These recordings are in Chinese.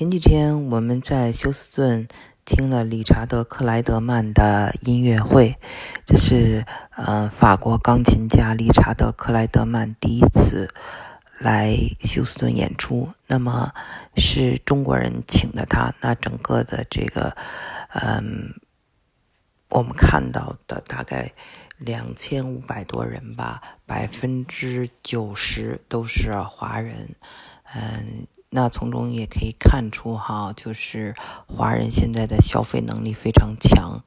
前几天我们在休斯顿听了理查德·克莱德曼的音乐会，这是呃法国钢琴家理查德·克莱德曼第一次来休斯顿演出。那么是中国人请的他，那整个的这个嗯，我们看到的大概两千五百多人吧，百分之九十都是华人，嗯。那从中也可以看出，哈，就是华人现在的消费能力非常强，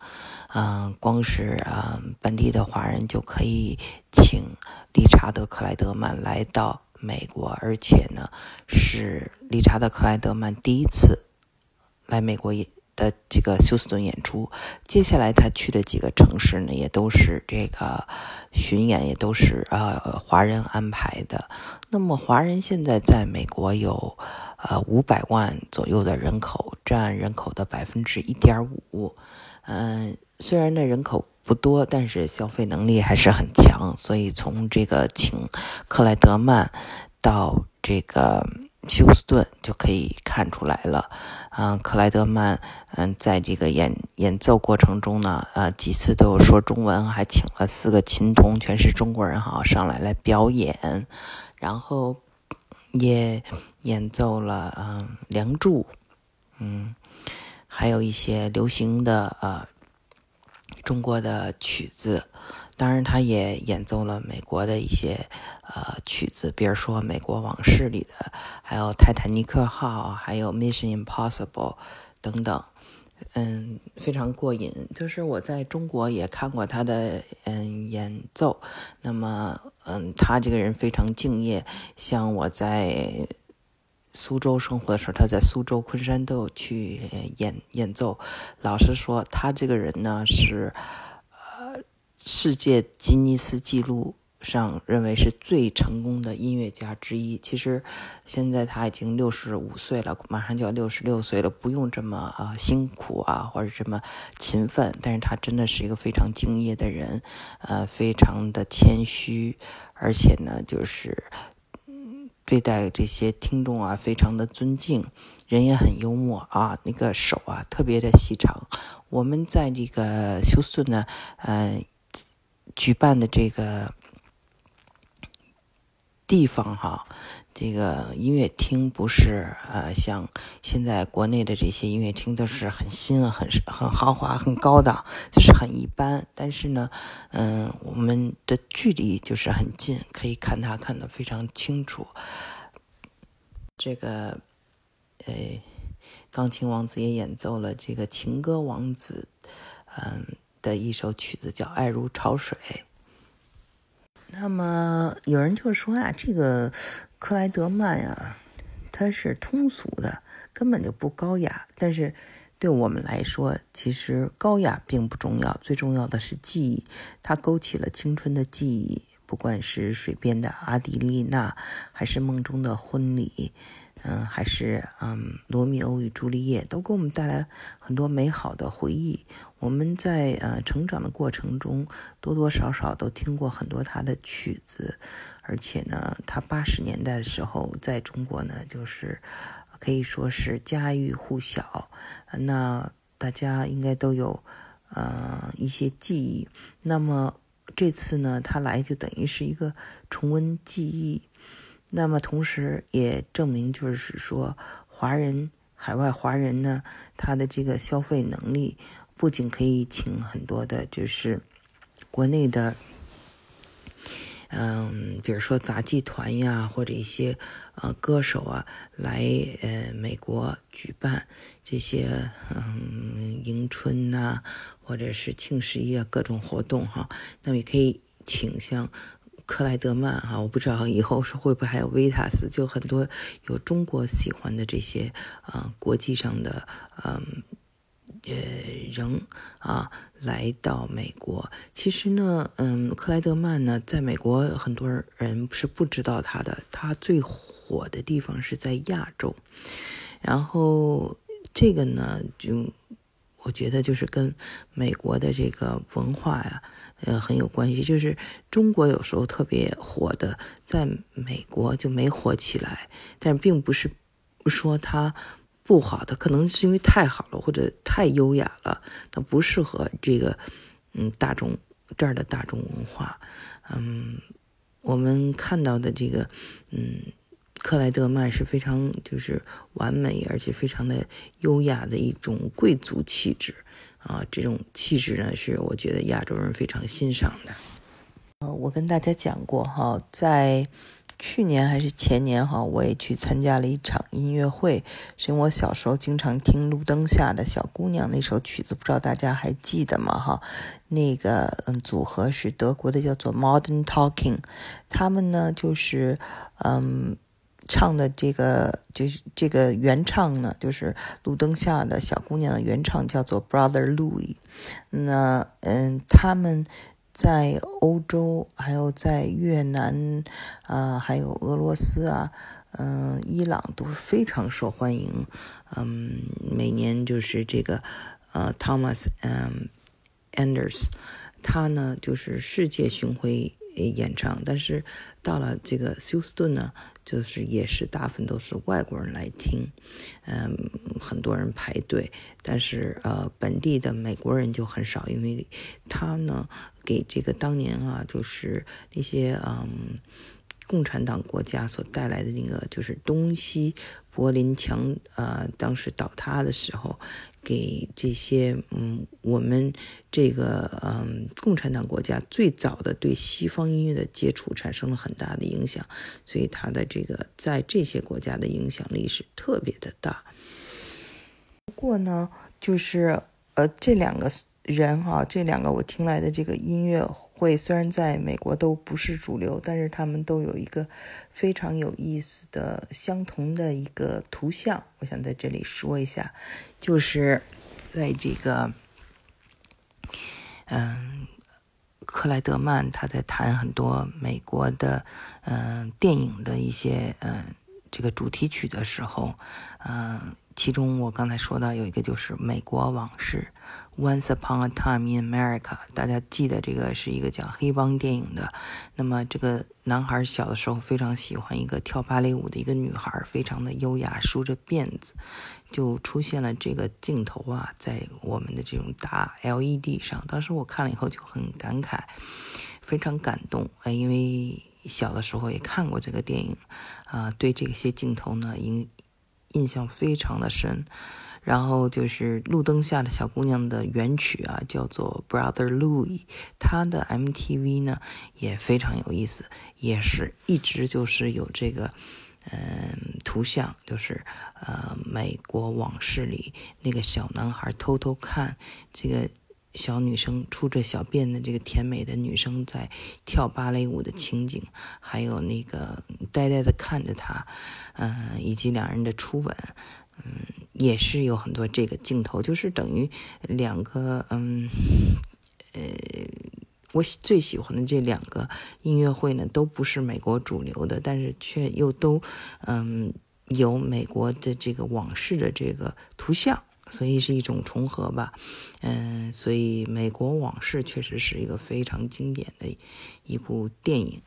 嗯，光是嗯本地的华人就可以请理查德·克莱德曼来到美国，而且呢是理查德·克莱德曼第一次来美国演。的这个休斯顿演出，接下来他去的几个城市呢，也都是这个巡演，也都是呃华人安排的。那么华人现在在美国有呃五百万左右的人口，占人口的百分之一点五。嗯，虽然呢人口不多，但是消费能力还是很强。所以从这个请克莱德曼到这个。休斯顿就可以看出来了，嗯，克莱德曼，嗯，在这个演演奏过程中呢，呃，几次都有说中文，还请了四个琴童，全是中国人哈，上来来表演，然后也演奏了嗯《梁祝》，嗯，还有一些流行的呃中国的曲子。当然，他也演奏了美国的一些呃曲子，比如说《美国往事》里的，还有《泰坦尼克号》，还有《Mission Impossible》等等，嗯，非常过瘾。就是我在中国也看过他的嗯演奏，那么嗯，他这个人非常敬业。像我在苏州生活的时候，他在苏州、昆山都有去演演奏。老实说，他这个人呢是。世界吉尼斯纪录上认为是最成功的音乐家之一。其实现在他已经六十五岁了，马上就要六十六岁了，不用这么啊辛苦啊，或者这么勤奋。但是他真的是一个非常敬业的人，呃，非常的谦虚，而且呢，就是嗯对待这些听众啊，非常的尊敬，人也很幽默啊，那个手啊特别的细长。我们在这个休斯顿呢，嗯。举办的这个地方哈，这个音乐厅不是呃像现在国内的这些音乐厅都是很新、很很豪华、很高档，就是很一般。但是呢，嗯，我们的距离就是很近，可以看它看得非常清楚。这个呃，钢琴王子也演奏了这个情歌王子，嗯。的一首曲子叫《爱如潮水》。那么有人就说啊，这个克莱德曼呀，他是通俗的，根本就不高雅。但是对我们来说，其实高雅并不重要，最重要的是记忆。他勾起了青春的记忆，不管是水边的阿迪丽娜，还是梦中的婚礼。嗯，还是嗯，罗密欧与朱丽叶都给我们带来很多美好的回忆。我们在呃成长的过程中，多多少少都听过很多他的曲子，而且呢，他八十年代的时候在中国呢，就是可以说是家喻户晓。那大家应该都有呃一些记忆。那么这次呢，他来就等于是一个重温记忆。那么，同时也证明，就是说，华人海外华人呢，他的这个消费能力，不仅可以请很多的，就是国内的，嗯，比如说杂技团呀，或者一些呃歌手啊，来呃美国举办这些嗯迎春呐，或者是庆十一啊各种活动哈，那么也可以请像。克莱德曼哈，我不知道以后是会不会还有维塔斯，就很多有中国喜欢的这些啊，国际上的嗯呃人啊来到美国。其实呢，嗯，克莱德曼呢，在美国很多人是不知道他的，他最火的地方是在亚洲。然后这个呢，就我觉得就是跟美国的这个文化呀。呃，很有关系，就是中国有时候特别火的，在美国就没火起来，但并不是说它不好，它可能是因为太好了或者太优雅了，它不适合这个嗯大众这儿的大众文化。嗯，我们看到的这个嗯克莱德曼是非常就是完美而且非常的优雅的一种贵族气质啊，这种气质呢是我觉得亚洲人非常欣赏的。呃，我跟大家讲过哈，在。去年还是前年哈，我也去参加了一场音乐会，是因为我小时候经常听《路灯下的小姑娘》那首曲子，不知道大家还记得吗？哈，那个嗯，组合是德国的，叫做 Modern Talking，他们呢就是嗯唱的这个就是这个原唱呢，就是《路灯下的小姑娘》的原唱叫做 Brother Louis，那嗯他们。在欧洲，还有在越南，啊，还有俄罗斯啊，嗯，伊朗都非常受欢迎。嗯，每年就是这个，呃，Thomas，嗯，Anders，他呢就是世界巡回演唱，但是到了这个休斯顿呢。就是也是大部分都是外国人来听，嗯，很多人排队，但是呃，本地的美国人就很少，因为他呢给这个当年啊，就是那些嗯共产党国家所带来的那个就是东西柏林墙啊，当时倒塌的时候。给这些嗯，我们这个嗯，共产党国家最早的对西方音乐的接触产生了很大的影响，所以他的这个在这些国家的影响力是特别的大。不过呢，就是呃，这两个人哈，这两个我听来的这个音乐。会虽然在美国都不是主流，但是他们都有一个非常有意思的相同的一个图像，我想在这里说一下，就是在这个，嗯，克莱德曼他在弹很多美国的嗯电影的一些嗯这个主题曲的时候，嗯，其中我刚才说到有一个就是《美国往事》。Once upon a time in America，大家记得这个是一个讲黑帮电影的。那么这个男孩小的时候非常喜欢一个跳芭蕾舞的一个女孩，非常的优雅，梳着辫子，就出现了这个镜头啊，在我们的这种大 LED 上。当时我看了以后就很感慨，非常感动哎，因为小的时候也看过这个电影啊，对这些镜头呢影印象非常的深。然后就是路灯下的小姑娘的原曲啊，叫做 Brother Louis，他的 MTV 呢也非常有意思，也是一直就是有这个嗯图像，就是呃美国往事里那个小男孩偷偷看这个小女生梳着小辫的这个甜美的女生在跳芭蕾舞的情景，还有那个呆呆的看着她，嗯，以及两人的初吻。嗯，也是有很多这个镜头，就是等于两个，嗯，呃，我最喜欢的这两个音乐会呢，都不是美国主流的，但是却又都，嗯，有美国的这个往事的这个图像，所以是一种重合吧，嗯，所以美国往事确实是一个非常经典的一部电影。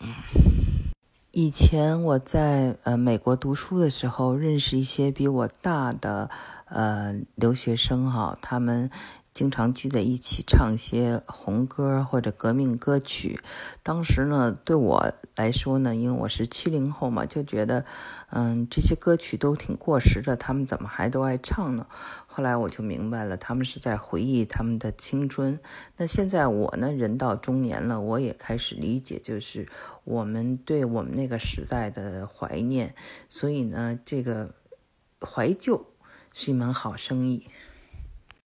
以前我在呃美国读书的时候，认识一些比我大的呃留学生哈，他们。经常聚在一起唱一些红歌或者革命歌曲。当时呢，对我来说呢，因为我是七零后嘛，就觉得，嗯，这些歌曲都挺过时的，他们怎么还都爱唱呢？后来我就明白了，他们是在回忆他们的青春。那现在我呢，人到中年了，我也开始理解，就是我们对我们那个时代的怀念。所以呢，这个怀旧是一门好生意。